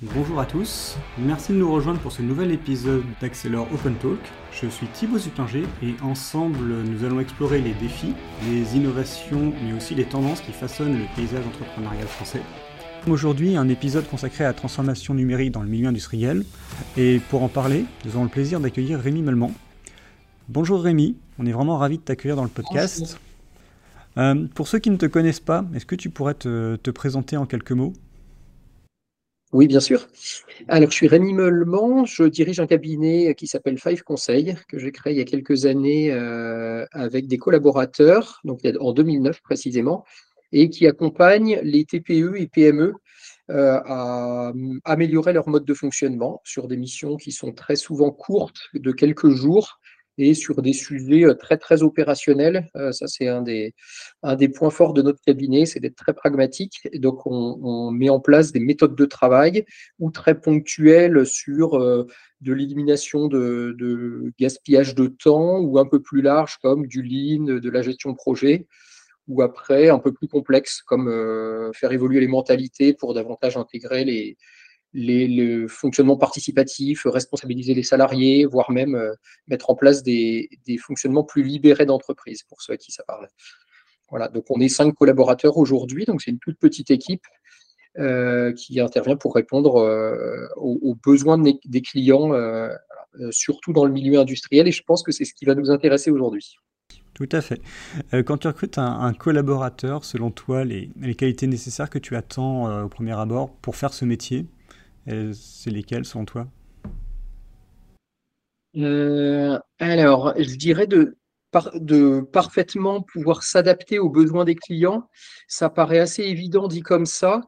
Bonjour à tous, merci de nous rejoindre pour ce nouvel épisode d'Accelor Open Talk. Je suis Thibaut Supplinger et ensemble nous allons explorer les défis, les innovations mais aussi les tendances qui façonnent le paysage entrepreneurial français. Aujourd'hui, un épisode consacré à la transformation numérique dans le milieu industriel. Et pour en parler, nous avons le plaisir d'accueillir Rémi Melman. Bonjour Rémi, on est vraiment ravi de t'accueillir dans le podcast. Euh, pour ceux qui ne te connaissent pas, est-ce que tu pourrais te présenter en quelques mots? Oui, bien sûr. Alors, je suis Rémi Meulement, je dirige un cabinet qui s'appelle Five Conseil, que j'ai créé il y a quelques années euh, avec des collaborateurs, donc en 2009 précisément, et qui accompagne les TPE et PME euh, à améliorer leur mode de fonctionnement sur des missions qui sont très souvent courtes, de quelques jours, et sur des sujets euh, très très opérationnels. Euh, ça, c'est un des, points forts de notre cabinet, c'est d'être très pragmatique. Donc, on, met en place des méthodes de travail ou très ponctuelles sur euh, de l'élimination de, de, gaspillage de temps ou un peu plus large comme du lean, de la gestion de projet ou après un peu plus complexe comme faire évoluer les mentalités pour davantage intégrer les, le fonctionnement participatif, responsabiliser les salariés, voire même euh, mettre en place des, fonctionnements plus libérés d'entreprise, pour ceux à qui ça parle. Voilà, donc on est cinq collaborateurs aujourd'hui, donc c'est une toute petite équipe euh, qui intervient pour répondre euh, aux, besoins des clients, surtout dans le milieu industriel, et je pense que c'est ce qui va nous intéresser aujourd'hui. Tout à fait. quand tu recrutes un, collaborateur, selon toi, les, les, qualités nécessaires que tu attends au premier abord pour faire ce métier, c'est lesquels selon toi? Euh, Alors, je dirais de, parfaitement pouvoir s'adapter aux besoins des clients. Ça paraît assez évident dit comme ça,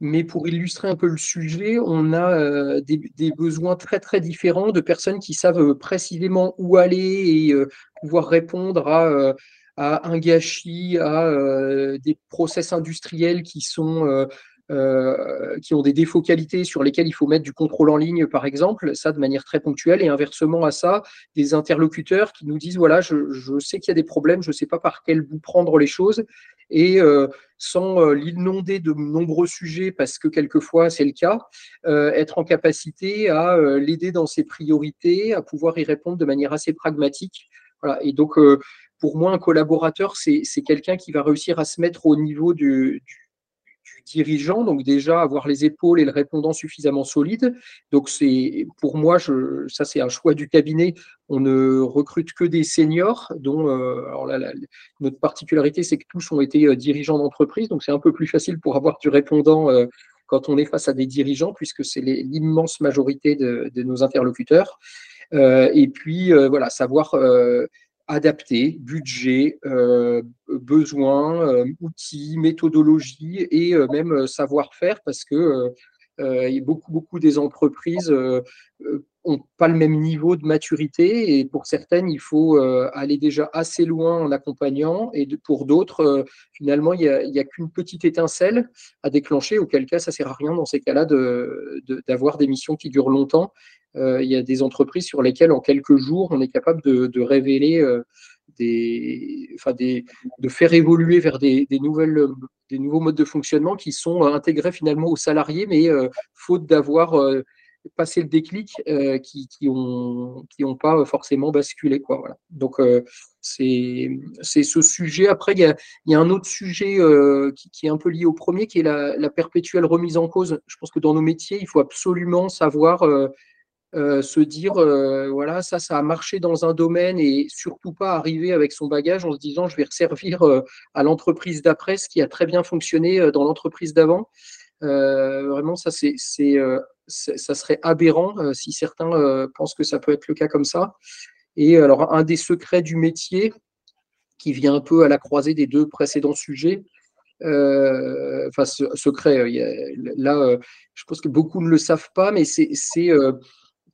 mais pour illustrer un peu le sujet, on a euh, des, besoins très très différents de personnes qui savent précisément où aller et euh, pouvoir répondre à, à, un gâchis, à des process industriels qui sont euh, qui ont des défauts qualité sur lesquels il faut mettre du contrôle en ligne, par exemple, ça de manière très ponctuelle, et inversement à ça, des interlocuteurs qui nous disent, voilà, je, je sais qu'il y a des problèmes, je ne sais pas par quel bout prendre les choses, et euh, sans euh, l'inonder de nombreux sujets, parce que quelquefois c'est le cas, être en capacité à l'aider dans ses priorités, à pouvoir y répondre de manière assez pragmatique. Voilà. Et donc, pour moi, un collaborateur, c'est quelqu'un qui va réussir à se mettre au niveau du, du dirigeant, donc déjà avoir les épaules et le répondant suffisamment solide. Donc c'est pour moi, je, ça c'est un choix du cabinet. On ne recrute que des seniors, dont euh, alors là, notre particularité c'est que tous ont été euh, dirigeants d'entreprise, donc c'est un peu plus facile pour avoir du répondant euh, quand on est face à des dirigeants, puisque c'est l'immense majorité de, de, nos interlocuteurs. et puis voilà, savoir adapté, budget, euh, besoins, euh, outils, méthodologie et euh, même savoir-faire parce que beaucoup, beaucoup des entreprises n'ont pas le même niveau de maturité et pour certaines, il faut aller déjà assez loin en accompagnant et pour d'autres, finalement, il n'y a, qu'une petite étincelle à déclencher, auquel cas, ça ne sert à rien dans ces cas-là d'avoir des missions qui durent longtemps euh, il y a des entreprises sur lesquelles en quelques jours, on est capable de, révéler euh, des, enfin de faire évoluer vers des, nouvelles, des nouveaux modes de fonctionnement qui sont euh, intégrés finalement aux salariés, mais faute d'avoir passé le déclic, qui n'ont qui ont pas forcément basculé. Quoi, voilà. Donc, c'est ce sujet. Après, il y a, y a, un autre sujet qui, qui, est un peu lié au premier, qui est la, perpétuelle remise en cause. Je pense que dans nos métiers, il faut absolument savoir euh, se dire euh, voilà ça ça a marché dans un domaine et surtout pas arriver avec son bagage en se disant je vais resservir euh, à l'entreprise d'après ce qui a très bien fonctionné dans l'entreprise d'avant. Vraiment ça c'est ça serait aberrant si certains pensent que ça peut être le cas comme ça. Et alors un des secrets du métier qui vient un peu à la croisée des deux précédents sujets enfin secret là je pense que beaucoup ne le savent pas mais c'est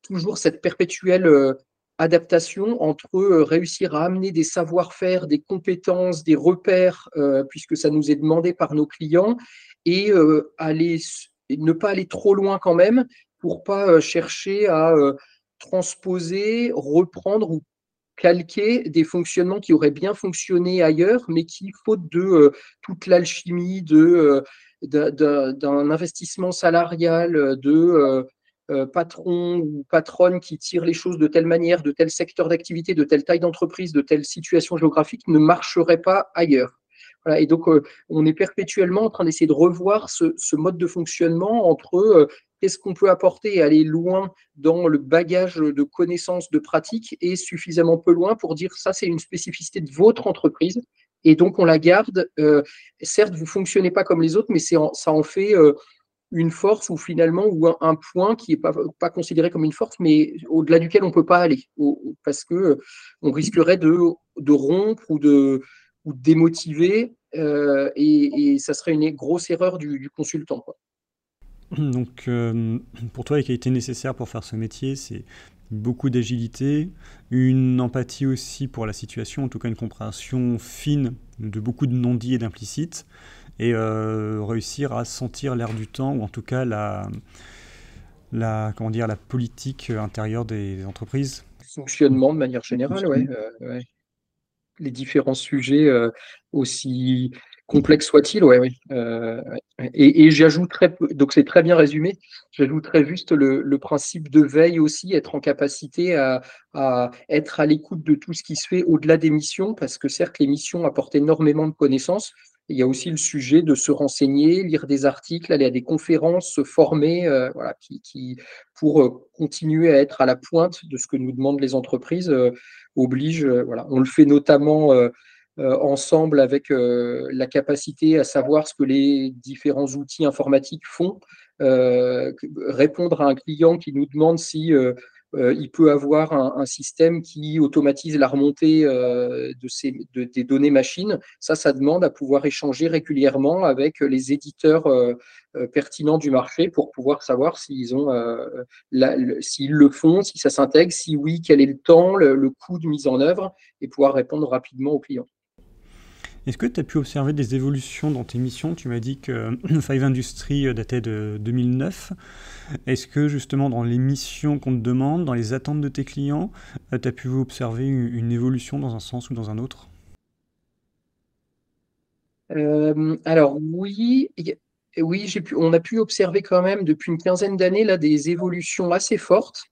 toujours cette perpétuelle euh, adaptation entre euh, réussir à amener des savoir-faire, des compétences, des repères, euh, puisque ça nous est demandé par nos clients, et aller, ne pas aller trop loin quand même pour pas chercher à transposer, reprendre ou calquer des fonctionnements qui auraient bien fonctionné ailleurs, mais qui, faute de toute l'alchimie de d'un investissement salarial, de patrons ou patronnes qui tirent les choses de telle manière, de tel secteur d'activité, de telle taille d'entreprise, de telle situation géographique, ne marcherait pas ailleurs. et donc, on est perpétuellement en train d'essayer de revoir ce, mode de fonctionnement entre qu'est-ce qu'on peut apporter et aller loin dans le bagage de connaissances, de pratiques, et suffisamment peu loin pour dire ça, c'est une spécificité de votre entreprise, et donc on la garde. Euh, certes, vous fonctionnez pas comme les autres, mais ça en fait euh, une force ou finalement ou un, point qui n'est pas, pas considéré comme une force, mais au-delà duquel on ne peut pas aller, parce que on risquerait de, de rompre ou de, ou démotiver, euh, et, ça serait une grosse erreur du, consultant. Donc, pour toi, les qualités nécessaires pour faire ce métier, c'est beaucoup d'agilité, une empathie aussi pour la situation, en tout cas une compréhension fine de beaucoup de non-dits et d'implicites, et euh, réussir à sentir l'air du temps, ou en tout cas la, la, comment dire, la politique intérieure des entreprises. Fonctionnement de manière générale, oui. Euh, Les différents sujets euh, aussi complexe soit-il, ouais, oui. Euh, et, j'ajouterais, donc c'est très bien résumé, j'ajouterais juste le, principe de veille aussi, être en capacité à, être à l'écoute de tout ce qui se fait au-delà des missions, parce que certes, les missions apportent énormément de connaissances. Il y a aussi le sujet de se renseigner, lire des articles, aller à des conférences, se former, euh, voilà, qui, pour euh, continuer à être à la pointe de ce que nous demandent les entreprises, oblige. voilà. On le fait notamment euh, ensemble avec euh, la capacité à savoir ce que les différents outils informatiques font, euh, répondre à un client qui nous demande si il peut avoir un, système qui automatise la remontée de ces, des données machines. Ça, ça demande à pouvoir échanger régulièrement avec les éditeurs pertinents du marché pour pouvoir savoir s'ils ont, s'ils le font, si ça s'intègre, si oui, quel est le temps, le coût de mise en œuvre et pouvoir répondre rapidement aux clients. Est-ce que tu as pu observer des évolutions dans tes missions? Tu m'as dit que Five Industries datait de 2009. Est-ce que justement dans les missions qu'on te demande, dans les attentes de tes clients, euh, tu as pu observer une évolution dans un sens ou dans un autre? Euh, Alors oui, on a pu observer quand même depuis une quinzaine d'années là, des évolutions assez fortes.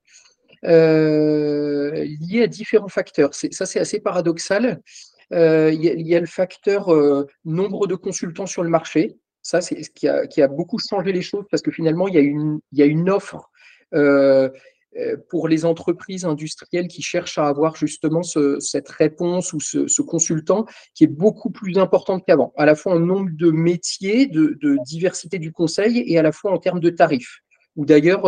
Euh, liées à différents facteurs. Ça, c'est assez paradoxal. Euh, il y, a le facteur euh, nombre de consultants sur le marché. Ça, c'est ce qui a, beaucoup changé les choses parce que finalement, il y a une, y a une offre euh, pour les entreprises industrielles qui cherchent à avoir justement cette réponse ou ce, consultant qui est beaucoup plus importante qu'avant, à la fois en nombre de métiers, de, diversité du conseil et à la fois en termes de tarifs. Ou d'ailleurs,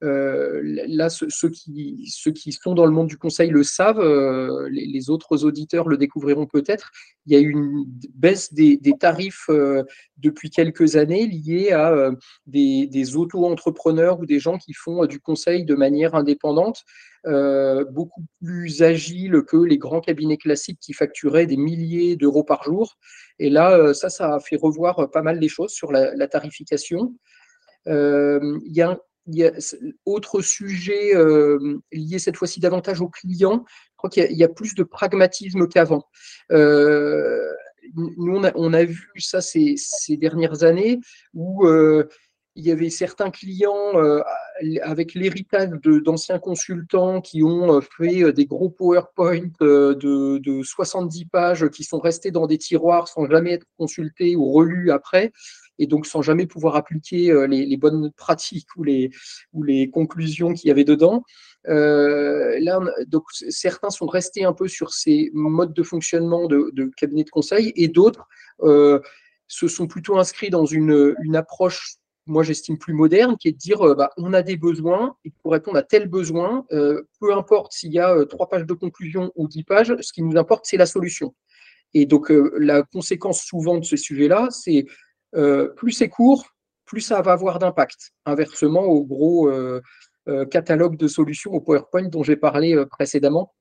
là, ceux, qui, sont dans le monde du conseil le savent, euh, les, autres auditeurs le découvriront peut-être. Il y a eu une baisse des, tarifs euh, depuis quelques années liée à des, auto-entrepreneurs ou des gens qui font du conseil de manière indépendante, beaucoup plus agile que les grands cabinets classiques qui facturaient des milliers d'euros par jour. Et là, ça, ça a fait revoir pas mal les choses sur la, tarification. il y a il y a autre sujet euh, lié cette fois-ci davantage aux clients. Je crois qu'il y, a plus de pragmatisme qu'avant. Euh, nous, on a, vu ça ces, dernières années où euh, il y avait certains clients avec l'héritage d'anciens consultants qui ont fait des gros PowerPoint de, de, 70 pages qui sont restés dans des tiroirs sans jamais être consultés ou relus après et donc sans jamais pouvoir appliquer euh, les, bonnes pratiques ou les, conclusions qu'il y avait dedans. Euh, certains sont restés un peu sur ces modes de fonctionnement de, de cabinet de conseil et d'autres euh, se sont plutôt inscrits dans une approche moi j'estime plus moderne, qui est de dire bah, on a des besoins, et pour répondre à tel besoin, peu importe s'il y a trois pages de conclusion ou dix pages, ce qui nous importe, c'est la solution. Et donc la conséquence souvent de ce sujet-là, c'est euh, plus c'est court, plus ça va avoir d'impact. Inversement au gros euh, euh, catalogue de solutions au PowerPoint dont j'ai parlé précédemment.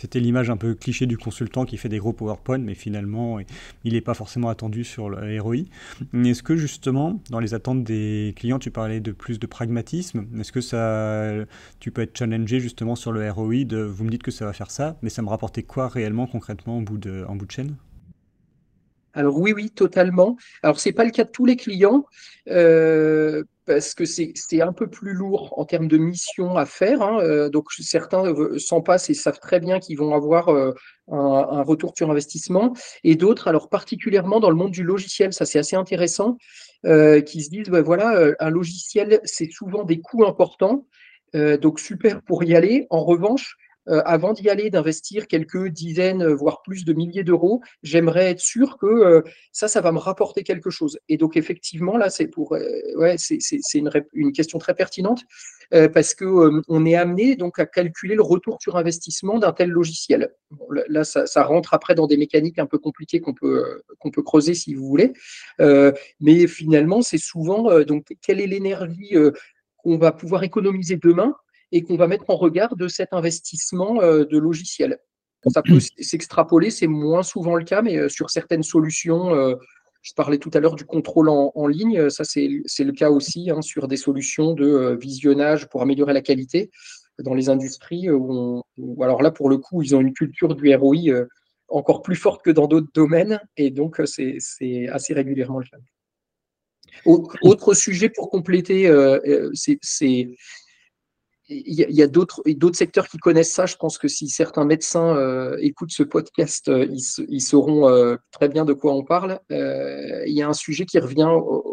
C'était l'image un peu cliché du consultant qui fait des gros PowerPoint, mais finalement, il n'est pas forcément attendu sur le ROI. Est-ce que justement, dans les attentes des clients, tu parlais de plus de pragmatisme Est-ce que ça, tu peux être challengé justement sur le ROI vous me dites que ça va faire ça, mais ça me rapportait quoi réellement, concrètement, en bout de, chaîne? Alors oui, oui, totalement. Alors c'est pas le cas de tous les clients euh, parce que c'est un peu plus lourd en termes de mission à faire. Hein, euh, donc certains s'en passent et savent très bien qu'ils vont avoir euh, un, retour sur investissement, et d'autres, alors particulièrement dans le monde du logiciel, ça c'est assez intéressant, qui se disent ben voilà, un logiciel c'est souvent des coûts importants. donc super pour y aller. En revanche, euh, avant d'y aller, d'investir quelques dizaines, euh, voire plus de milliers d'euros, j'aimerais être sûr que euh, ça, ça va me rapporter quelque chose. Et donc, effectivement, là, c'est pour, ouais, c'est une, une, question très pertinente parce que on est amené donc à calculer le retour sur investissement d'un tel logiciel. là, ça, ça, rentre après dans des mécaniques un peu compliquées qu'on peut qu'on peut creuser si vous voulez, mais finalement, c'est souvent donc quelle est l'énergie qu'on va pouvoir économiser demain et qu'on va mettre en regard de cet investissement euh, de logiciel. Ça peut s'extrapoler, c'est moins souvent le cas, mais euh, sur certaines solutions, euh, je parlais tout à l'heure du contrôle en, ligne, ça c'est le cas aussi hein, sur des solutions de visionnage pour améliorer la qualité dans les industries, où, alors là pour le coup ils ont une culture du ROI encore plus forte que dans d'autres domaines, et donc c'est assez régulièrement le cas. Autre sujet pour compléter, c'est il y a, d'autres secteurs qui connaissent ça. Je pense que si certains médecins euh, écoutent ce podcast, euh, ils, sauront euh, très bien de quoi on parle. il y a un sujet qui revient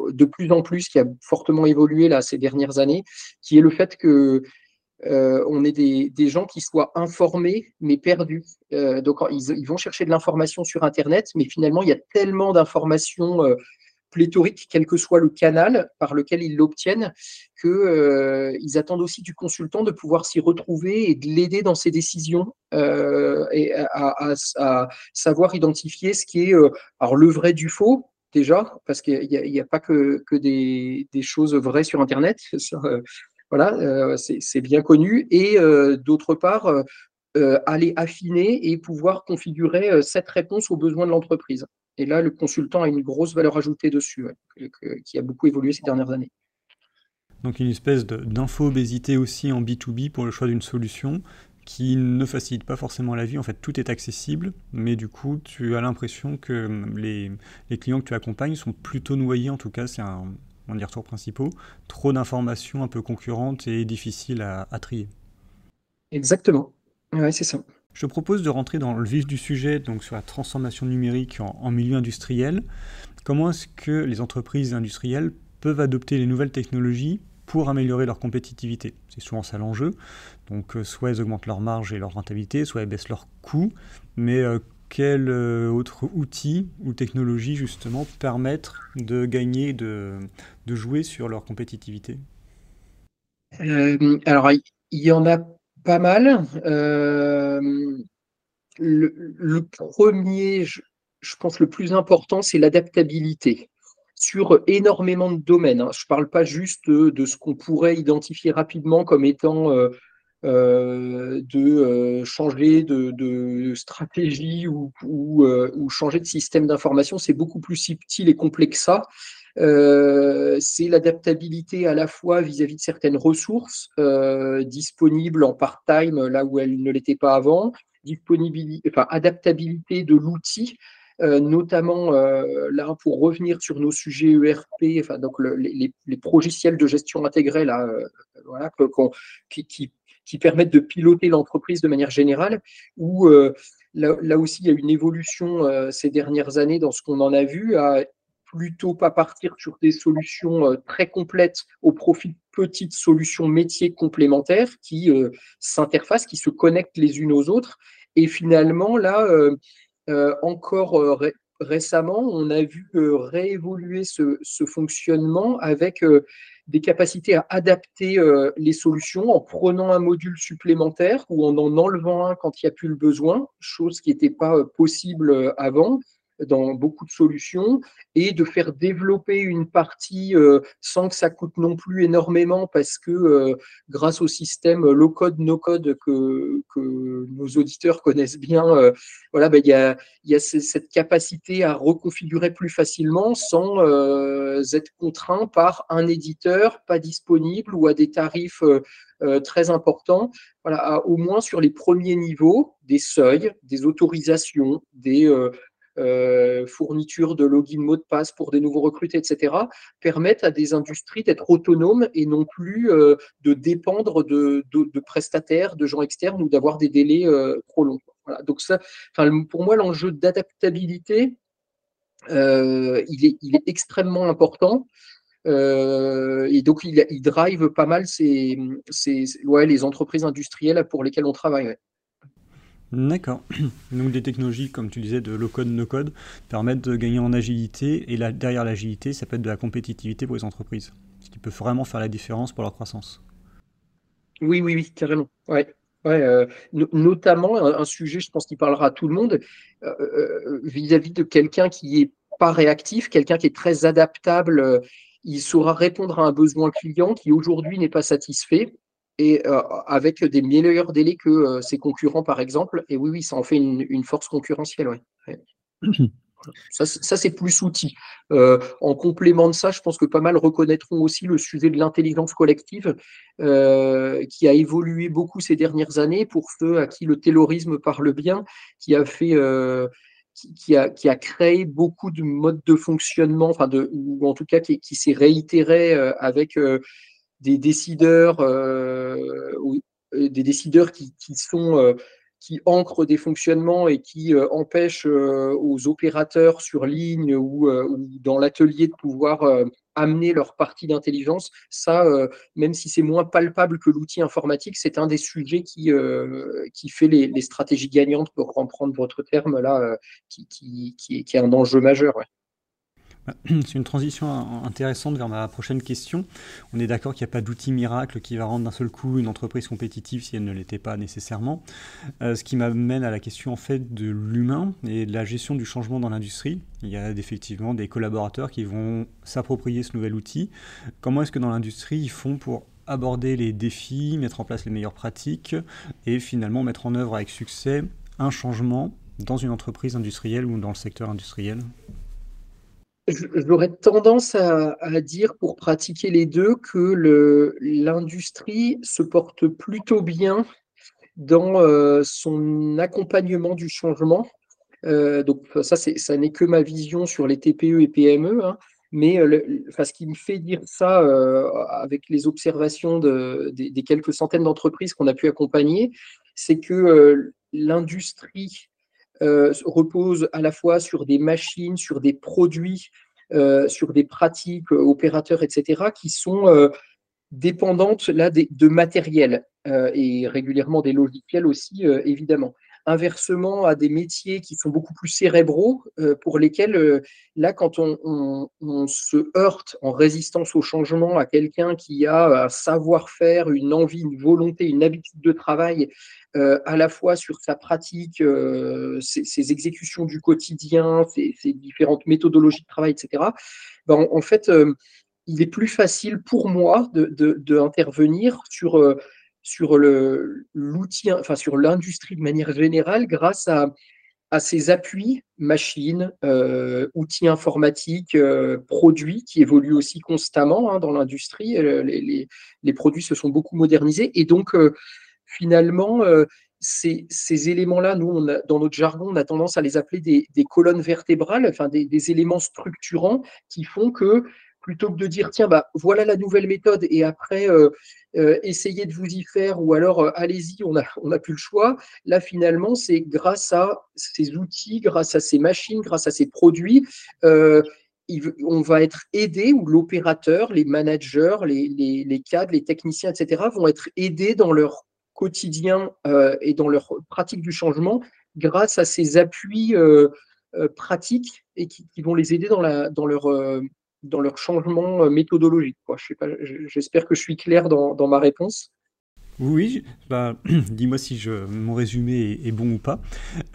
de plus en plus, qui a fortement évolué là ces dernières années, qui est le fait que on ait des, gens qui soient informés mais perdus. donc ils, vont chercher de l'information sur Internet, mais finalement il y a tellement d'informations pléthorique, quel que soit le canal par lequel ils l'obtiennent, qu'ils euh, attendent aussi du consultant de pouvoir s'y retrouver et de l'aider dans ses décisions euh, et à, savoir identifier ce qui est euh, alors le vrai du faux déjà, parce qu'il n'y a, pas que, que des, choses vraies sur Internet. voilà, c'est bien connu. Et d'autre part, aller affiner et pouvoir configurer cette réponse aux besoins de l'entreprise. Et là, le consultant a une grosse valeur ajoutée dessus, qui a beaucoup évolué ces dernières années. Donc une espèce d'info-obésité aussi en B2B pour le choix d'une solution qui ne facilite pas forcément la vie. En fait, tout est accessible, mais du coup, tu as l'impression que hum, les, clients que tu accompagnes sont plutôt noyés, en tout cas, c'est un, un des retours principaux, trop d'informations un peu concurrentes et difficiles à, à trier. Exactement. Oui, c'est ça. Je propose de rentrer dans le vif du sujet, donc sur la transformation numérique en, milieu industriel. Comment est-ce que les entreprises industrielles peuvent adopter les nouvelles technologies pour améliorer leur compétitivité? C'est souvent ça l'enjeu. Donc euh, soit elles augmentent leur marge et leur rentabilité, soit elles baissent leurs coûts. Mais euh, quels euh, autres outils ou technologies justement permettent de gagner, de, de jouer sur leur compétitivité? Alors il y en a pas mal. Euh, le, premier, je, pense le plus important, c'est l'adaptabilité sur énormément de domaines. Hein. Je ne parle pas juste de, ce qu'on pourrait identifier rapidement comme étant euh, euh, de changer de, stratégie ou, ou, changer de système d'information. C'est beaucoup plus subtil et complexe que ça. Euh, c'est l'adaptabilité à la fois vis-à-vis de certaines ressources euh, disponibles en part-time là où elles ne l'étaient pas avant, disponibilité, enfin, adaptabilité de l'outil, euh, notamment là pour revenir sur nos sujets ERP, enfin, donc les, les, progiciels de gestion intégrée là, voilà, qui, qui, permettent de piloter l'entreprise de manière générale, où là, là, aussi il y a une évolution ces dernières années dans ce qu'on en a vu plutôt pas partir sur des solutions euh, très complètes au profit de petites solutions métiers complémentaires qui euh, s'interfacent, qui se connectent les unes aux autres. Et finalement, là, euh, encore récemment, on a vu réévoluer ce, fonctionnement avec des capacités à adapter les solutions en prenant un module supplémentaire ou en en enlevant un quand il n'y a plus le besoin, chose qui n'était pas possible avant dans beaucoup de solutions et de faire développer une partie euh, sans que ça coûte non plus énormément parce que euh, grâce au système low-code, no-code que, que, nos auditeurs connaissent bien, euh, voilà, ben, il y, a, y, a, cette capacité à reconfigurer plus facilement sans être contraint par un éditeur pas disponible ou à des tarifs très importants. Voilà, au moins sur les premiers niveaux, des seuils, des autorisations, des fourniture de login mot de passe pour des nouveaux recrutés, etc., permettent à des industries d'être autonomes et non plus euh, de dépendre de, prestataires, de gens externes ou d'avoir des délais euh, trop longs. Donc ça, pour moi, l'enjeu d'adaptabilité, il est, extrêmement important. et donc, il, drive pas mal ces, les entreprises industrielles pour lesquelles on travaille. D'accord. Donc des technologies, comme tu disais, de low-code, no-code, permettent de gagner en agilité, et là, derrière l'agilité, ça peut être de la compétitivité pour les entreprises, ce qui peut vraiment faire la différence pour leur croissance. Oui, oui, oui, carrément. Ouais. Ouais, euh, notamment un, sujet, je pense, qui parlera à tout le monde, euh, euh, vis-à-vis de quelqu'un qui est pas réactif, quelqu'un qui est très adaptable, il saura répondre à un besoin client qui aujourd'hui n'est pas satisfait et euh, avec des meilleurs délais que euh, ses concurrents, par exemple. Et oui, oui, ça en fait une, force concurrentielle. Ouais. Ça, c'est plus outil. Euh, en complément de ça, je pense que pas mal reconnaîtront aussi le sujet de l'intelligence collective qui a évolué beaucoup ces dernières années pour ceux à qui le terrorisme parle bien, qui a fait. Qui, a, qui, a, créé beaucoup de modes de fonctionnement, enfin de, ou en tout cas qui, qui s'est réitéré avec des décideurs, euh, euh, des décideurs qui, sont euh, qui ancrent des fonctionnements et qui empêchent aux opérateurs sur ligne ou, dans l'atelier de pouvoir amener leur partie d'intelligence, ça, même si c'est moins palpable que l'outil informatique, c'est un des sujets qui, qui fait les, stratégies gagnantes, pour reprendre votre terme là, qui, qui, qui, est, un enjeu majeur. C'est une transition intéressante vers ma prochaine question. On est d'accord qu'il n'y a pas d'outil miracle qui va rendre d'un seul coup une entreprise compétitive si elle ne l'était pas nécessairement. Euh, ce qui m'amène à la question en fait de l'humain et de la gestion du changement dans l'industrie. Il y a effectivement des collaborateurs qui vont s'approprier ce nouvel outil. Comment est-ce que dans l'industrie ils font pour aborder les défis, mettre en place les meilleures pratiques et finalement mettre en œuvre avec succès un changement dans une entreprise industrielle ou dans le secteur industriel? J'aurais tendance à, dire, pour pratiquer les deux, que l'industrie se porte plutôt bien dans euh, son accompagnement du changement. Euh, donc ça, ça n'est que ma vision sur les TPE et PME, hein. mais euh, ce qui me fait dire ça, avec les observations des, quelques centaines d'entreprises qu'on a pu accompagner, c'est que l'industrie euh, repose à la fois sur des machines, sur des produits, euh, sur des pratiques euh, opérateurs, etc., qui sont dépendantes de matériel et régulièrement des logiciels aussi, évidemment inversement à des métiers qui sont beaucoup plus cérébraux, euh, pour lesquels, euh, là, quand on, se heurte en résistance au changement à quelqu'un qui a un savoir-faire, une envie, une volonté, une habitude de travail, euh, à la fois sur sa pratique, ses, exécutions du quotidien, ses, différentes méthodologies de travail, etc., ben, en, fait, il est plus facile pour moi d'intervenir de, sur sur l'outil, enfin sur l'industrie de manière générale grâce à, à ces appuis, machines, euh, outils informatiques, euh, produits qui évoluent aussi constamment hein, dans l'industrie. Euh, les, les, produits se sont beaucoup modernisés et donc finalement ces, ces éléments-là, nous, dans notre jargon, on a tendance à les appeler des, des colonnes vertébrales, enfin des, éléments structurants qui font que plutôt que de dire tiens bah voilà la nouvelle méthode et après euh, euh, essayez de vous y faire ou alors euh, allez-y on a on plus le choix. Là finalement c'est grâce à ces outils grâce à ces machines grâce à ces produits on va être aidé ou l'opérateur les managers les, les, les, cadres les techniciens etc vont être aidés dans leur quotidien et dans leur pratique du changement grâce à ces appuis pratiques et qui, qui, vont les aider dans, la, dans leur dans leur changement euh, méthodologique. J'espère que je suis clair dans, ma réponse. Oui, bah, dis-moi si mon résumé est, bon ou pas.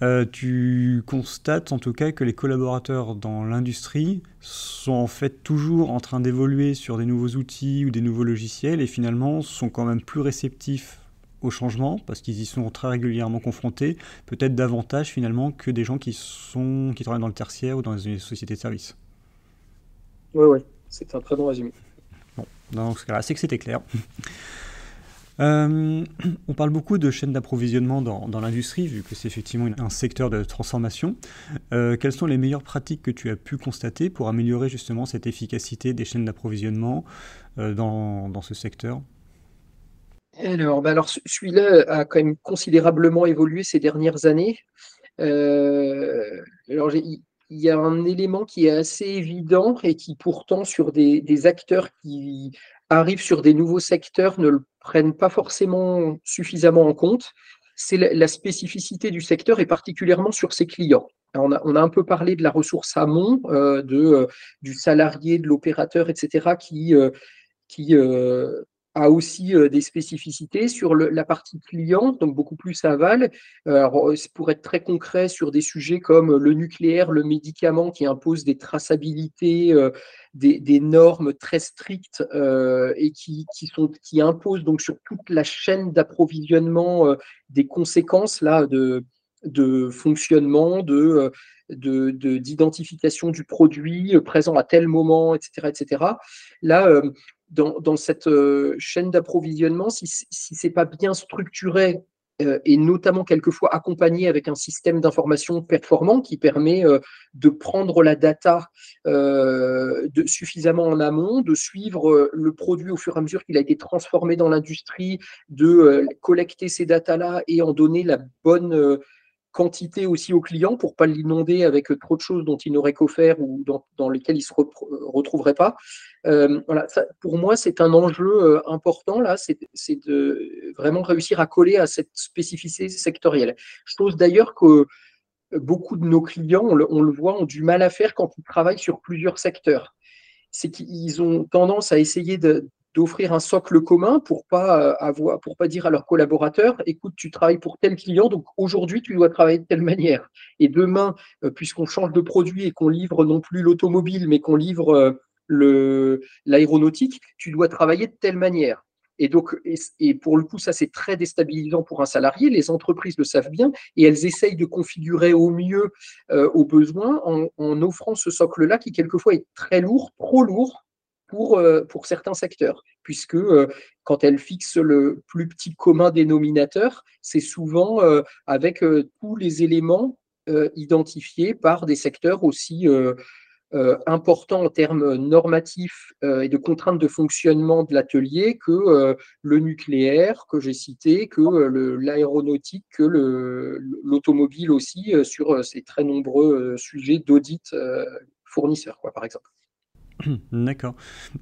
Euh, tu constates en tout cas que les collaborateurs dans l'industrie sont en fait toujours en train d'évoluer sur des nouveaux outils ou des nouveaux logiciels et finalement sont quand même plus réceptifs au changement parce qu'ils y sont très régulièrement confrontés, peut-être davantage finalement que des gens qui, sont, qui travaillent dans le tertiaire ou dans les sociétés de services. Oui, oui, c'est un très bon résumé. Bon, dans ce cas-là, c'est que c'était clair. Euh, on parle beaucoup de chaînes d'approvisionnement dans, l'industrie, vu que c'est effectivement un secteur de transformation. Euh, quelles sont les meilleures pratiques que tu as pu constater pour améliorer justement cette efficacité des chaînes d'approvisionnement euh, dans, ce secteur? Alors, bah alors celui-là a quand même considérablement évolué ces dernières années. alors, il y a un élément qui est assez évident et qui pourtant sur des acteurs qui arrivent sur des nouveaux secteurs ne le prennent pas forcément suffisamment en compte, c'est la, spécificité du secteur et particulièrement sur ses clients. On a, un peu parlé de la ressource amont, euh, de, euh, du salarié, de l'opérateur, etc., qui, euh, qui a aussi des spécificités sur la partie client, donc beaucoup plus aval. Alors, pour être très concret sur des sujets comme le nucléaire, le médicament qui impose des traçabilités, des, normes très strictes et qui, qui, sont, qui imposent donc sur toute la chaîne d'approvisionnement des conséquences là, de, de fonctionnement, de d'identification du produit présent à tel moment, etc. etc. Là, dans, cette euh, chaîne d'approvisionnement, si, si ce n'est pas bien structuré euh, et notamment quelquefois accompagné avec un système d'information performant qui permet euh, de prendre la data suffisamment en amont, de suivre le produit au fur et à mesure qu'il a été transformé dans l'industrie, de collecter ces datas-là et en donner la bonne quantité aussi aux clients pour pas l'inonder avec trop de choses dont il n'aurait qu'au faire ou dans, lesquelles il ne se retrouverait pas. Euh, voilà, pour moi, c'est un enjeu euh, important là, c'est de vraiment réussir à coller à cette spécificité sectorielle. Je pense d'ailleurs que beaucoup de nos clients, on le, voit, ont du mal à faire quand ils travaillent sur plusieurs secteurs. C'est qu'ils ont tendance à essayer de, d'offrir un socle commun pour pas euh, avoir, pour pas dire à leurs collaborateurs, écoute, tu travailles pour tel client, donc aujourd'hui tu dois travailler de telle manière. Et demain, euh, puisqu'on change de produit et qu'on livre non plus l'automobile, mais qu'on livre euh, l'aéronautique, tu dois travailler de telle manière. Et donc, et, pour le coup, ça c'est très déstabilisant pour un salarié. Les entreprises le savent bien et elles essayent de configurer au mieux aux besoins en, en offrant ce socle-là qui quelquefois est très lourd, trop lourd pour, euh, pour certains secteurs, puisque euh, quand elle fixe le plus petit commun dénominateur, c'est souvent euh, avec tous les éléments identifiés par des secteurs aussi importants en termes normatifs et de contraintes de fonctionnement de l'atelier que le nucléaire que j'ai cité, que l'aéronautique, que l'automobile aussi sur ces très nombreux sujets d'audit fournisseurs, quoi, par exemple. D'accord.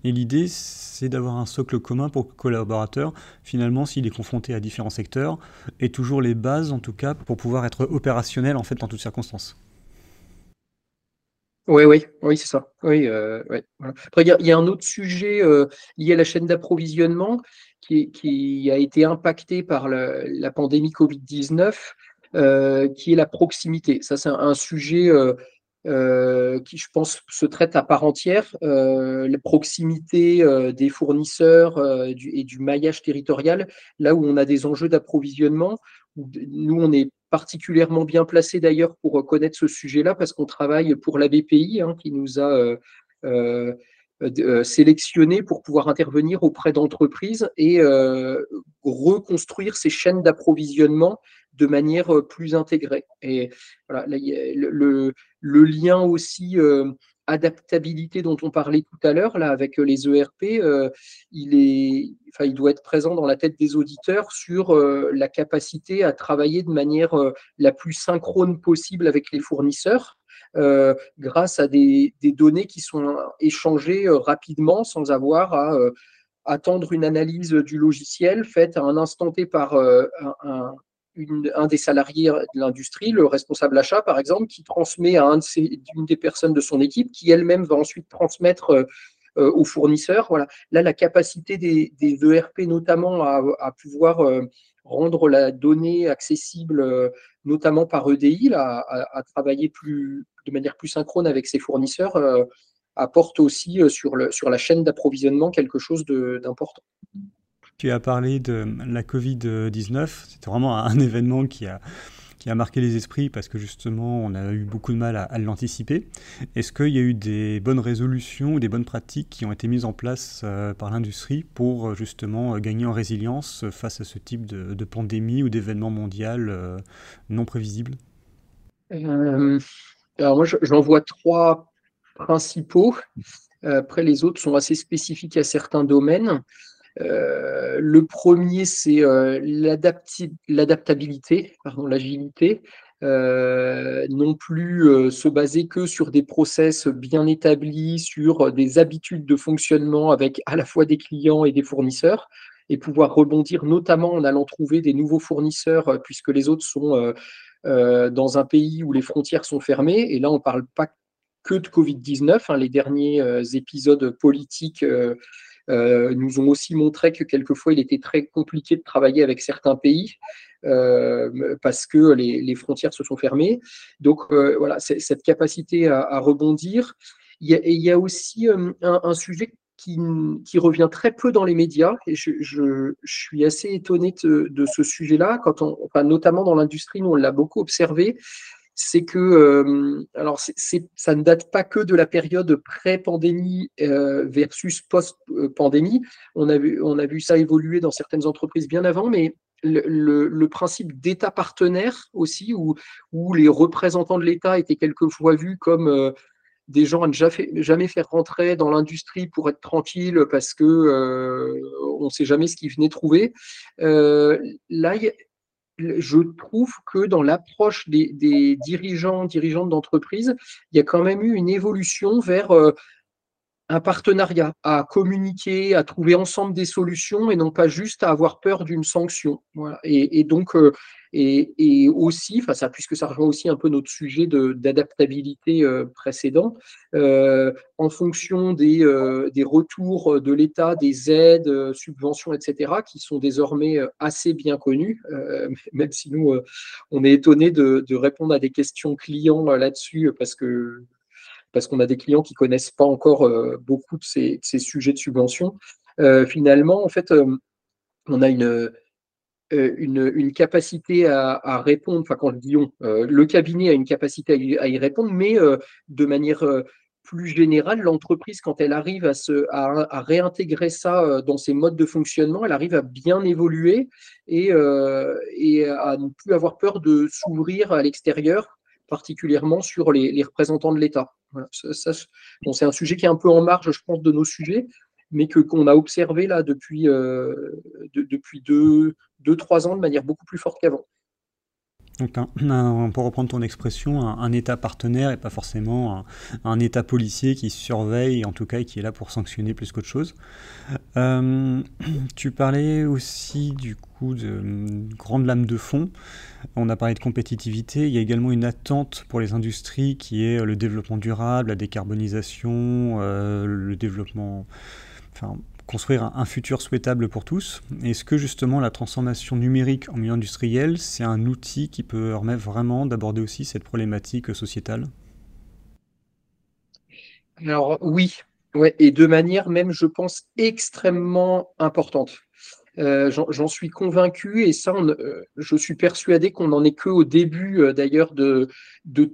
Et l'idée, c'est d'avoir un socle commun pour que le collaborateur, finalement, s'il est confronté à différents secteurs, ait toujours les bases, en tout cas, pour pouvoir être opérationnel, en fait, en toutes circonstances. Oui, oui, oui, c'est ça. Oui, euh, Après, il y, a un autre sujet euh, lié à la chaîne d'approvisionnement qui, a été impacté par la, pandémie Covid-19, euh, qui est la proximité. Ça, c'est un, sujet euh, qui, je pense, se traite à part entière. Euh, la proximité euh, des fournisseurs et du maillage territorial, là où on a des enjeux d'approvisionnement. Nous, on est particulièrement bien placé d'ailleurs pour connaître ce sujet-là parce qu'on travaille pour la BPI hein, qui nous a sélectionné pour pouvoir intervenir auprès d'entreprises et reconstruire ces chaînes d'approvisionnement de manière plus intégrée. Et voilà, le, le, lien aussi adaptabilité dont on parlait tout à l'heure là avec les ERP, il est, enfin, il doit être présent dans la tête des auditeurs sur la capacité à travailler de manière la plus synchrone possible avec les fournisseurs. grâce à des, des, données qui sont échangées rapidement sans avoir à attendre une analyse du logiciel faite à un instant T par un des salariés de l'industrie, le responsable achat par exemple, qui transmet à un une des personnes de son équipe, qui elle-même va ensuite transmettre euh, aux fournisseurs. Voilà. Là, la capacité des, ERP notamment à, pouvoir rendre la donnée accessible, notamment par EDI, à, travailler de manière plus synchrone avec ses fournisseurs, apporte aussi sur la chaîne d'approvisionnement quelque chose d'important. Tu as parlé de la Covid-19, c'était vraiment un événement qui a, qui a marqué les esprits parce que justement on a eu beaucoup de mal à, l'anticiper. Est-ce qu'il y a eu des bonnes résolutions ou des bonnes pratiques qui ont été mises en place euh, par l'industrie pour euh, justement euh, gagner en résilience face à ce type de, pandémie ou d'événement mondial non prévisible? Alors moi j'en vois trois principaux. Après les autres sont assez spécifiques à certains domaines. Euh, le premier, c'est euh, l'adaptabilité, l'agilité. Euh, non plus se baser que sur des process bien établis, sur des habitudes de fonctionnement avec à la fois des clients et des fournisseurs, et pouvoir rebondir notamment en allant trouver des nouveaux fournisseurs, puisque les autres sont dans un pays où les frontières sont fermées. Et là, on ne parle pas que de Covid-19. Hein, les derniers épisodes politiques euh, nous ont aussi montré que quelquefois il était très compliqué de travailler avec certains pays euh, parce que les, frontières se sont fermées. Donc euh, voilà, cette capacité à, rebondir. Il y, a, aussi un, sujet qui, revient très peu dans les médias, et je, suis assez étonné de, ce sujet-là, on, notamment dans l'industrie, nous on l'a beaucoup observé, c'est que, euh, alors ça ne date pas que de la période pré-pandémie euh, versus post-pandémie. On a, vu, ça évoluer dans certaines entreprises bien avant, mais le, principe d'État partenaire aussi, où, les représentants de l'État étaient quelquefois vus comme euh, des gens à ne jamais faire rentrer dans l'industrie pour être tranquille parce que on ne sait jamais ce qu'ils venaient trouver. là, je trouve que dans l'approche des, dirigeants, dirigeantes d'entreprise, il y a quand même eu une évolution vers euh, un partenariat, à communiquer, à trouver ensemble des solutions et non pas juste à avoir peur d'une sanction. Et, donc, euh, et, aussi, ça, puisque ça rejoint aussi un peu notre sujet d'adaptabilité euh, précédent, euh, en fonction des, des retours de l'État, des aides, subventions, etc., qui sont désormais assez bien connus, même si nous, on est étonné de, répondre à des questions clients là-dessus, parce que parce qu'on a des clients qui connaissent pas encore euh, beaucoup de ces, sujets de subvention. Euh, finalement, en fait, euh, on a une, une, capacité à, répondre, enfin quand je dis on, le cabinet a une capacité à y, répondre, mais de manière plus générale, l'entreprise, quand elle arrive à, se, à, réintégrer ça dans ses modes de fonctionnement, elle arrive à bien évoluer et, et à ne plus avoir peur de s'ouvrir à l'extérieur, particulièrement sur les représentants de l'État c'est un sujet qui est un peu en marge, je pense, de nos sujets, mais que qu'on a observé là depuis, euh, depuis deux, deux, trois ans de manière beaucoup plus forte qu'avant. Donc, pour reprendre ton expression, un, État partenaire et pas forcément un, État policier qui surveille, en tout cas, et qui est là pour sanctionner plus qu'autre chose. Euh, tu parlais aussi du coup de grande lame de fond. On a parlé de compétitivité. Il y a également une attente pour les industries qui est le développement durable, la décarbonisation, euh, le développement. Enfin, construire un, futur souhaitable pour tous. Est-ce que justement la transformation numérique en milieu industriel, c'est un outil qui peut permettre vraiment d'aborder aussi cette problématique sociétale? Alors oui, ouais, et de manière même, je pense, extrêmement importante. Euh, j'en suis convaincu et ça, euh, je suis persuadé qu'on n'en est qu'au début euh, d'ailleurs de, de,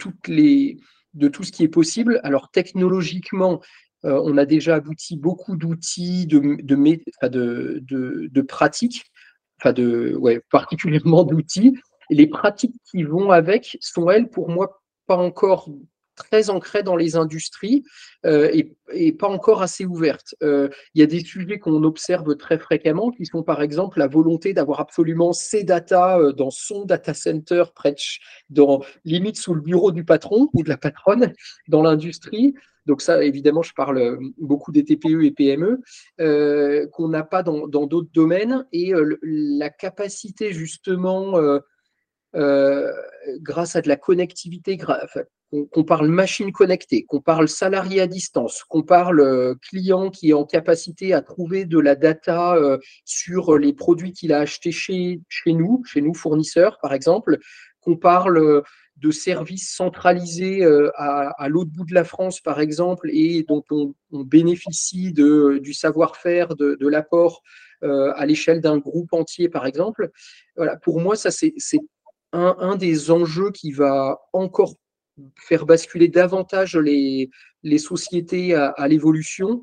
de tout ce qui est possible. Alors technologiquement, euh, on a déjà abouti beaucoup d'outils, de, pratiques, enfin de, ouais, particulièrement d'outils. les pratiques qui vont avec sont, elles, pour moi, pas encore très ancrées dans les industries euh, et, pas encore assez ouvertes. Euh, il y a des sujets qu'on observe très fréquemment qui sont par exemple la volonté d'avoir absolument ces data dans son data center, près dans, limite sous le bureau du patron ou de la patronne dans l'industrie. Donc ça, évidemment, je parle euh, beaucoup des TPE et PME, euh, qu'on n'a pas dans d'autres domaines. Et euh, la capacité, justement, grâce à de la connectivité, qu'on parle machine connectée, qu'on parle salarié à distance, qu'on parle client qui est en capacité à trouver de la data sur les produits qu'il a achetés chez, chez nous, chez nous fournisseurs par exemple, qu'on parle de services centralisés à, l'autre bout de la France par exemple et dont on, bénéficie du savoir-faire, de, l'apport à l'échelle d'un groupe entier par exemple. Voilà, pour moi, ça c'est un, des enjeux qui va encore faire basculer davantage les, sociétés à, l'évolution.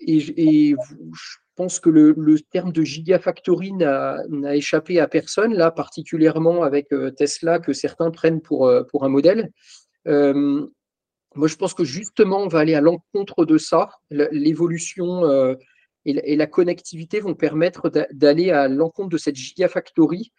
Et, je pense que le, terme de gigafactory n'a échappé à personne, là particulièrement avec euh, Tesla que certains prennent pour, euh, un modèle. Euh, moi, je pense que justement, on va aller à l'encontre de ça. L'évolution et, la connectivité vont permettre d'aller à l'encontre de cette gigafactory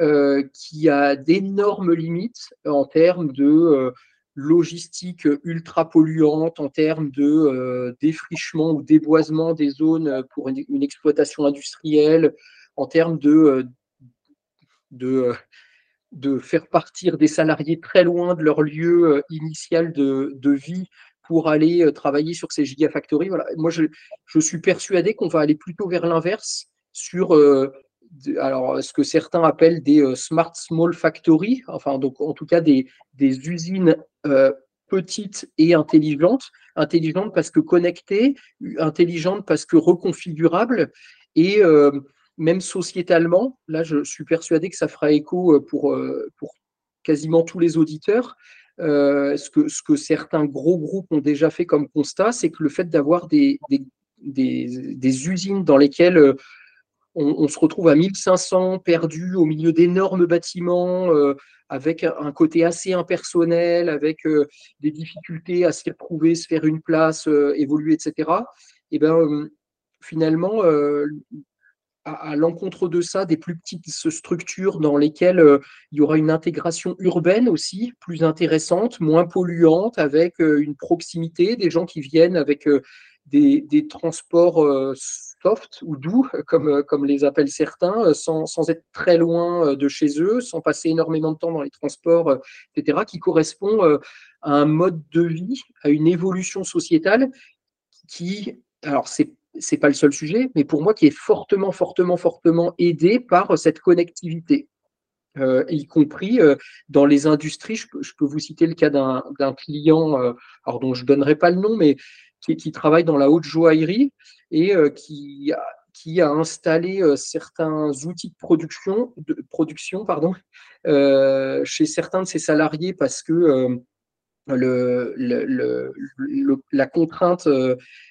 euh, qui a d'énormes limites en termes de logistique ultra polluante, en termes de euh, défrichement ou déboisement des zones pour une, exploitation industrielle, en termes de, de, de, faire partir des salariés très loin de leur lieu initial de, vie pour aller travailler sur ces gigafactories. Moi, je, je suis persuadé qu'on va aller plutôt vers l'inverse sur alors, ce que certains appellent des euh, smart small factories, enfin, donc en tout cas des, des usines euh, petites et intelligentes. Intelligentes parce que connectées, intelligentes parce que reconfigurables et euh, même sociétalement. Là, je suis persuadé que ça fera écho pour, pour quasiment tous les auditeurs. ce, que, ce que certains gros groupes ont déjà fait comme constat, c'est que le fait d'avoir des, des, des, usines dans lesquelles on, se retrouve à 1500 perdus au milieu d'énormes bâtiments, euh, avec un côté assez impersonnel, avec euh, des difficultés à s'y retrouver, se faire une place, euh, évoluer, etc. Et ben finalement, à, l'encontre de ça, des plus petites structures dans lesquelles il y aura une intégration urbaine aussi, plus intéressante, moins polluante, avec une proximité, des gens qui viennent avec des, transports soft ou doux, comme, euh, comme les appellent certains, euh, sans, sans, être très loin euh, de chez eux, sans passer énormément de temps dans les transports, etc., qui correspond à un mode de vie, à une évolution sociétale qui, alors c'est c'est pas le seul sujet, mais pour moi qui est fortement, fortement, fortement aidé par cette connectivité. y compris dans les industries. Je peux, vous citer le cas d'un client, alors dont je ne donnerai pas le nom, mais qui, travaille dans la haute joaillerie et euh, qui, a, installé euh, certains outils de production, euh, chez certains de ses salariés parce que la contrainte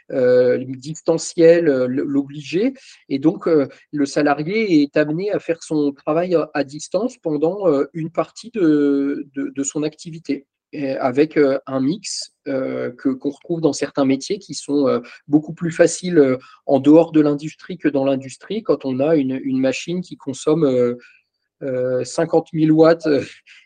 distancielle l'obligeait. Et donc, le salarié est amené à faire son travail à, distance pendant une partie de son activité avec euh, un mix euh, que qu'on retrouve dans certains métiers qui sont euh, beaucoup plus faciles en dehors de l'industrie que dans l'industrie quand on a une, une machine qui consomme 50 000 watts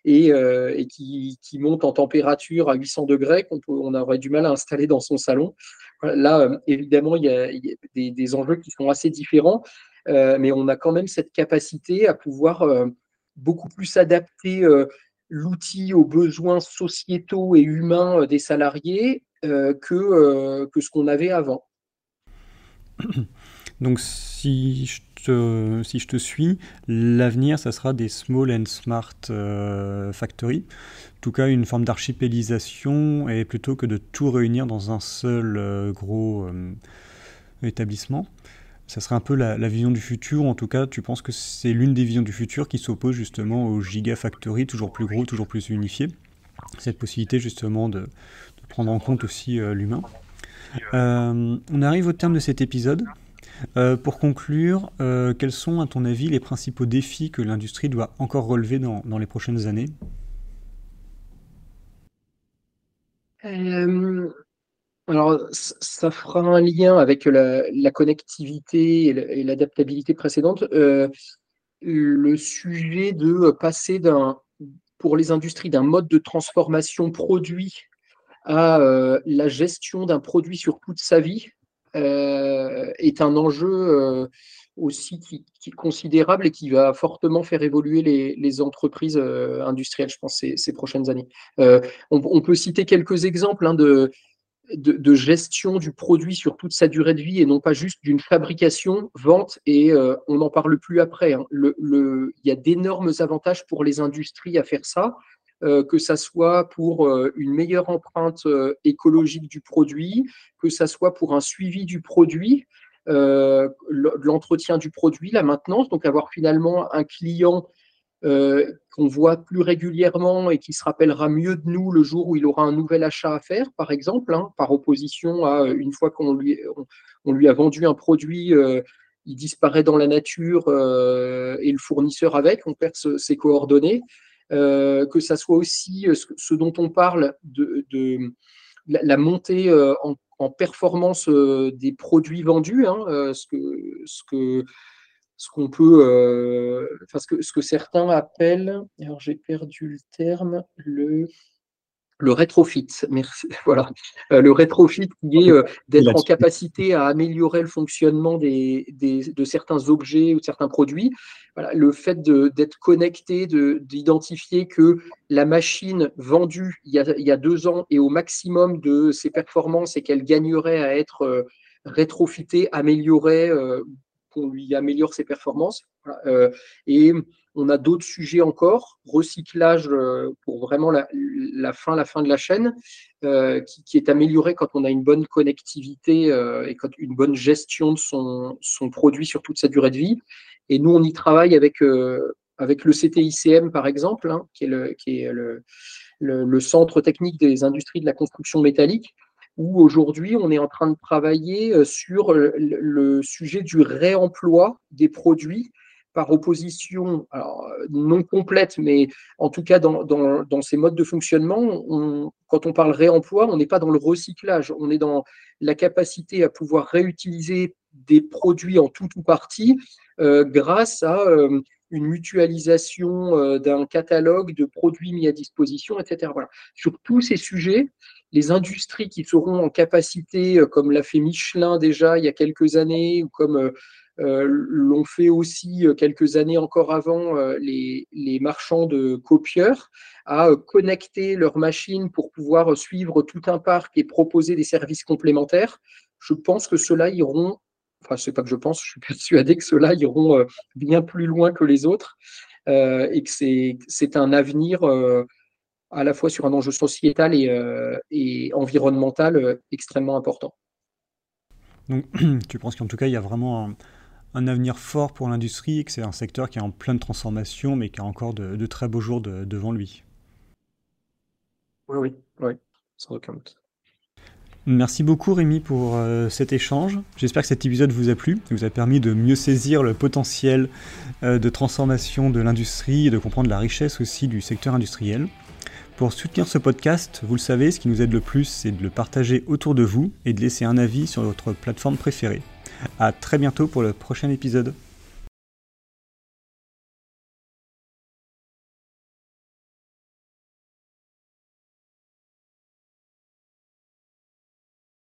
et, et qui, qui, monte en température à 800 degrés qu'on on aurait du mal à installer dans son salon. Là, évidemment, il y a, il y a des, des, enjeux qui sont assez différents, mais on a quand même cette capacité à pouvoir beaucoup plus s'adapter l'outil aux besoins sociétaux et humains euh, des salariés euh, que, euh, que ce qu'on avait avant. Donc si je te, si je te suis, l'avenir, ça sera des small and smart factories. En tout cas, une forme d'archipélisation et plutôt que de tout réunir dans un seul gros établissement ça serait un peu la, vision du futur, en tout cas, tu penses que c'est l'une des visions du futur qui s'oppose justement au Gigafactory, toujours plus gros, toujours plus unifié? Cette possibilité justement de, prendre en compte aussi euh, l'humain. Euh, on arrive au terme de cet épisode. Euh, pour conclure, quels sont à ton avis les principaux défis que l'industrie doit encore relever dans, dans les prochaines années? Alors, ça fera un lien avec la, connectivité et l'adaptabilité précédente. Euh, le sujet de passer pour les industries d'un mode de transformation produit à euh, la gestion d'un produit sur toute sa vie euh, est un enjeu aussi qui, est considérable et qui va fortement faire évoluer les, entreprises industrielles, je pense, ces, prochaines années. On, peut citer quelques exemples hein, de, de, gestion du produit sur toute sa durée de vie et non pas juste d'une fabrication, vente et on n'en parle plus après. Hein. il y a d'énormes avantages pour les industries à faire ça. Euh, que ça soit pour euh, une meilleure empreinte euh, écologique du produit, que ça soit pour un suivi du produit, l'entretien du produit, la maintenance, donc avoir finalement un client qu'on voit plus régulièrement et qui se rappellera mieux de nous le jour où il aura un nouvel achat à faire, par exemple, hein, par opposition à une fois qu'on lui, a vendu un produit, il disparaît dans la nature et le fournisseur avec, on perd ses coordonnées. Euh, que ça soit aussi euh, ce, dont on parle de, la, montée euh, en, performance des produits vendus, hein, ce que ce qu'on peut, enfin, ce que, ce que certains appellent, alors j'ai perdu le terme, le le rétrofit, merci. Voilà, euh, le rétrofit qui est euh, d'être en capacité à améliorer le fonctionnement des, de certains objets ou de certains produits. Voilà, le fait d'être connecté, d'identifier que la machine vendue il y, a, il y, a, deux ans est au maximum de ses performances et qu'elle gagnerait à être euh, rétrofitée, améliorée, qu'on lui améliore ses performances. et on a d'autres sujets encore, recyclage euh, pour vraiment la, fin, la fin de la chaîne, euh, qui, est amélioré quand on a une bonne connectivité euh, et quand une bonne gestion de son, produit sur toute sa durée de vie. Et nous, on y travaille avec, avec le CTICM, par exemple, hein, qui est, le, qui est le, Centre technique des industries de la construction métallique, où aujourd'hui, on est en train de travailler sur le sujet du réemploi des produits par opposition, alors, non complète, mais en tout cas dans, ces modes de fonctionnement, quand on parle réemploi, on n'est pas dans le recyclage, on est dans la capacité à pouvoir réutiliser des produits en tout ou partie euh, grâce à euh, une mutualisation euh, d'un catalogue de produits mis à disposition, etc. Sur tous ces sujets, les industries qui seront en capacité, comme l'a fait Michelin déjà il y a quelques années, ou comme euh, l'ont fait aussi euh, quelques années encore avant euh, les, marchands de copieurs à connecter leurs machines pour pouvoir suivre tout un parc et proposer des services complémentaires. Je pense que ceux-là iront, enfin, c'est pas que je pense, je suis persuadé que ceux-là iront bien plus loin que les autres et que c'est un avenir à la fois sur un enjeu sociétal et, et environnemental extrêmement important. Donc, tu penses qu'en tout cas, il y a vraiment un, un avenir fort pour l'industrie et que c'est un secteur qui est en pleine transformation mais qui a encore de, très beaux jours devant lui? Oui, oui, oui, sans aucun doute. Merci beaucoup Rémi pour euh, cet échange. J'espère que cet épisode vous a plu et vous a permis de mieux saisir le potentiel euh, de transformation de l'industrie et de comprendre la richesse aussi du secteur industriel. Pour soutenir ce podcast, vous le savez, ce qui nous aide le plus, c'est de le partager autour de vous et de laisser un avis sur votre plateforme préférée. A très bientôt pour le prochain épisode.